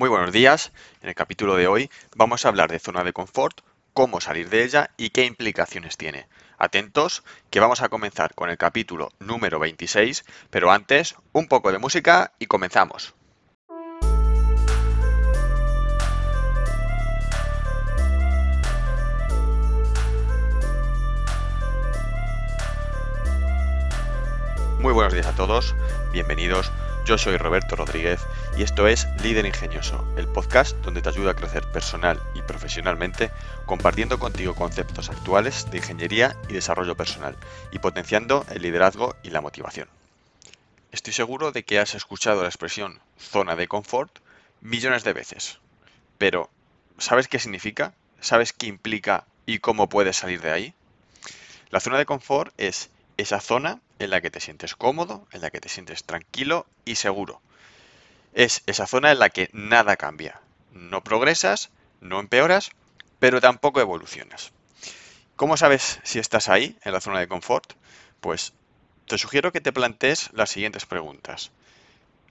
Muy buenos días. En el capítulo de hoy vamos a hablar de zona de confort, cómo salir de ella y qué implicaciones tiene. Atentos, que vamos a comenzar con el capítulo número 26, pero antes un poco de música y comenzamos. Muy buenos días a todos, bienvenidos yo soy Roberto Rodríguez y esto es Líder Ingenioso, el podcast donde te ayuda a crecer personal y profesionalmente compartiendo contigo conceptos actuales de ingeniería y desarrollo personal y potenciando el liderazgo y la motivación. Estoy seguro de que has escuchado la expresión zona de confort millones de veces, pero ¿sabes qué significa? ¿Sabes qué implica y cómo puedes salir de ahí? La zona de confort es esa zona en la que te sientes cómodo, en la que te sientes tranquilo y seguro. Es esa zona en la que nada cambia. No progresas, no empeoras, pero tampoco evolucionas. ¿Cómo sabes si estás ahí, en la zona de confort? Pues te sugiero que te plantees las siguientes preguntas.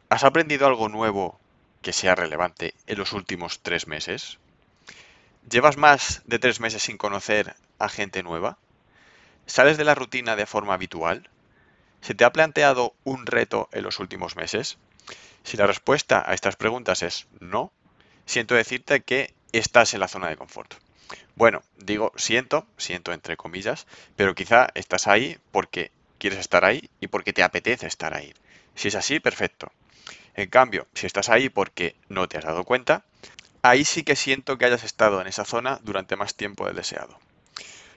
¿Has aprendido algo nuevo que sea relevante en los últimos tres meses? ¿Llevas más de tres meses sin conocer a gente nueva? ¿Sales de la rutina de forma habitual? ¿Se te ha planteado un reto en los últimos meses? Si la respuesta a estas preguntas es no, siento decirte que estás en la zona de confort. Bueno, digo siento, siento entre comillas, pero quizá estás ahí porque quieres estar ahí y porque te apetece estar ahí. Si es así, perfecto. En cambio, si estás ahí porque no te has dado cuenta, ahí sí que siento que hayas estado en esa zona durante más tiempo del deseado.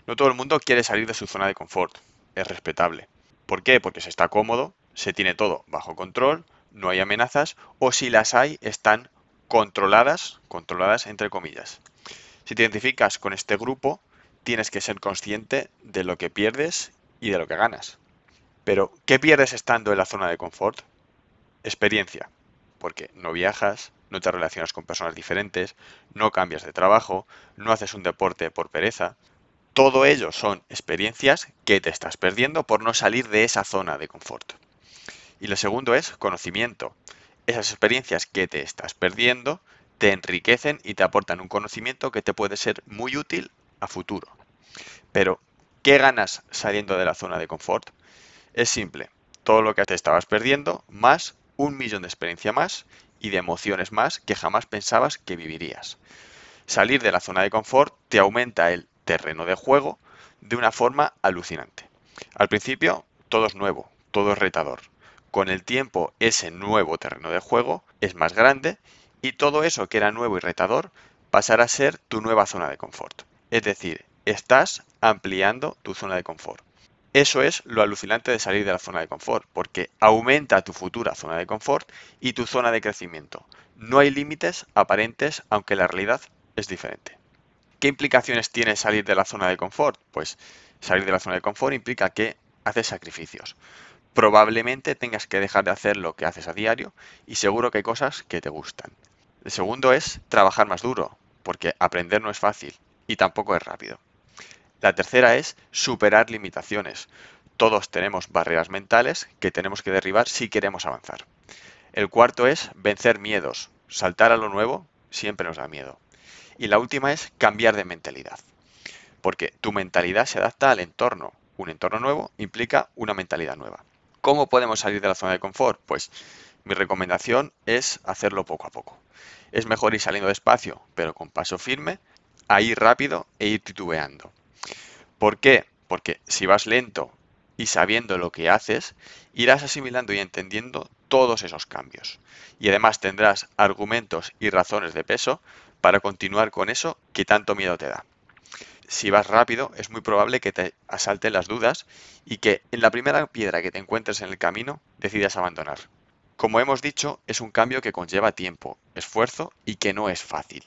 No todo el mundo quiere salir de su zona de confort, es respetable. ¿Por qué? Porque se está cómodo, se tiene todo bajo control, no hay amenazas o si las hay están controladas, controladas entre comillas. Si te identificas con este grupo, tienes que ser consciente de lo que pierdes y de lo que ganas. Pero, ¿qué pierdes estando en la zona de confort? Experiencia, porque no viajas, no te relacionas con personas diferentes, no cambias de trabajo, no haces un deporte por pereza, todo ello son experiencias que te estás perdiendo por no salir de esa zona de confort. Y lo segundo es conocimiento. Esas experiencias que te estás perdiendo te enriquecen y te aportan un conocimiento que te puede ser muy útil a futuro. Pero, ¿qué ganas saliendo de la zona de confort? Es simple, todo lo que te estabas perdiendo más un millón de experiencia más y de emociones más que jamás pensabas que vivirías. Salir de la zona de confort te aumenta el terreno de juego de una forma alucinante. Al principio todo es nuevo, todo es retador. Con el tiempo ese nuevo terreno de juego es más grande y todo eso que era nuevo y retador pasará a ser tu nueva zona de confort. Es decir, estás ampliando tu zona de confort. Eso es lo alucinante de salir de la zona de confort, porque aumenta tu futura zona de confort y tu zona de crecimiento. No hay límites aparentes, aunque la realidad es diferente. ¿Qué implicaciones tiene salir de la zona de confort? Pues salir de la zona de confort implica que haces sacrificios. Probablemente tengas que dejar de hacer lo que haces a diario y seguro que hay cosas que te gustan. El segundo es trabajar más duro, porque aprender no es fácil y tampoco es rápido. La tercera es superar limitaciones. Todos tenemos barreras mentales que tenemos que derribar si queremos avanzar. El cuarto es vencer miedos. Saltar a lo nuevo siempre nos da miedo. Y la última es cambiar de mentalidad. Porque tu mentalidad se adapta al entorno. Un entorno nuevo implica una mentalidad nueva. ¿Cómo podemos salir de la zona de confort? Pues mi recomendación es hacerlo poco a poco. Es mejor ir saliendo despacio, pero con paso firme, a ir rápido e ir titubeando. ¿Por qué? Porque si vas lento y sabiendo lo que haces, irás asimilando y entendiendo todos esos cambios. Y además tendrás argumentos y razones de peso para continuar con eso que tanto miedo te da. Si vas rápido, es muy probable que te asalten las dudas y que en la primera piedra que te encuentres en el camino decidas abandonar. Como hemos dicho, es un cambio que conlleva tiempo, esfuerzo y que no es fácil.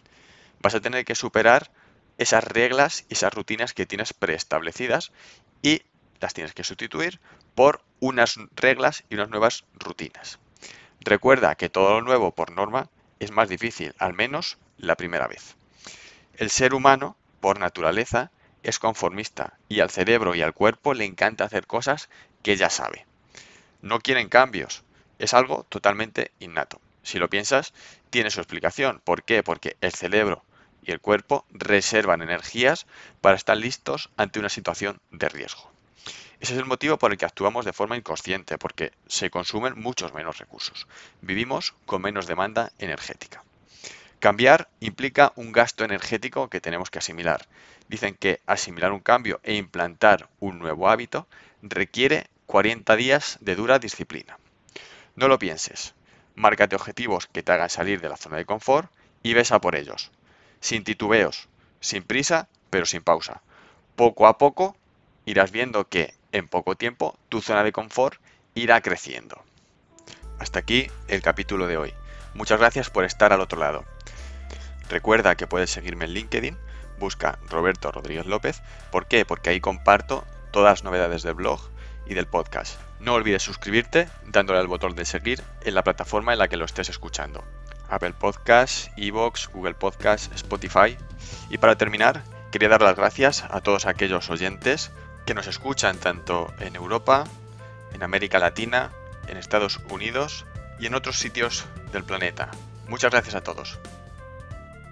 Vas a tener que superar esas reglas y esas rutinas que tienes preestablecidas y las tienes que sustituir por unas reglas y unas nuevas rutinas. Recuerda que todo lo nuevo por norma es más difícil, al menos la primera vez. El ser humano, por naturaleza, es conformista y al cerebro y al cuerpo le encanta hacer cosas que ya sabe. No quieren cambios, es algo totalmente innato. si lo piensas, tiene su explicación. ¿Por qué? Porque el cerebro y el cuerpo reservan energías para estar listos ante una situación de riesgo. Ese es el motivo por el que actuamos de forma inconsciente, porque se consumen muchos menos recursos. Vivimos con menos demanda energética. Cambiar implica un gasto energético que tenemos que asimilar. Dicen que asimilar un cambio e implantar un nuevo hábito requiere 40 días de dura disciplina. No lo pienses. Márcate objetivos que te hagan salir de la zona de confort y ves a por ellos. Sin titubeos, sin prisa, pero sin pausa. Poco a poco irás viendo que en poco tiempo tu zona de confort irá creciendo. Hasta aquí el capítulo de hoy. Muchas gracias por estar al otro lado. Recuerda que puedes seguirme en LinkedIn, busca Roberto Rodríguez López. ¿Por qué? Porque ahí comparto todas las novedades del blog y del podcast. No olvides suscribirte dándole al botón de seguir en la plataforma en la que lo estés escuchando. Apple Podcasts, Evox, Google Podcasts, Spotify. Y para terminar, quería dar las gracias a todos aquellos oyentes que nos escuchan tanto en Europa, en América Latina, en Estados Unidos y en otros sitios del planeta. Muchas gracias a todos.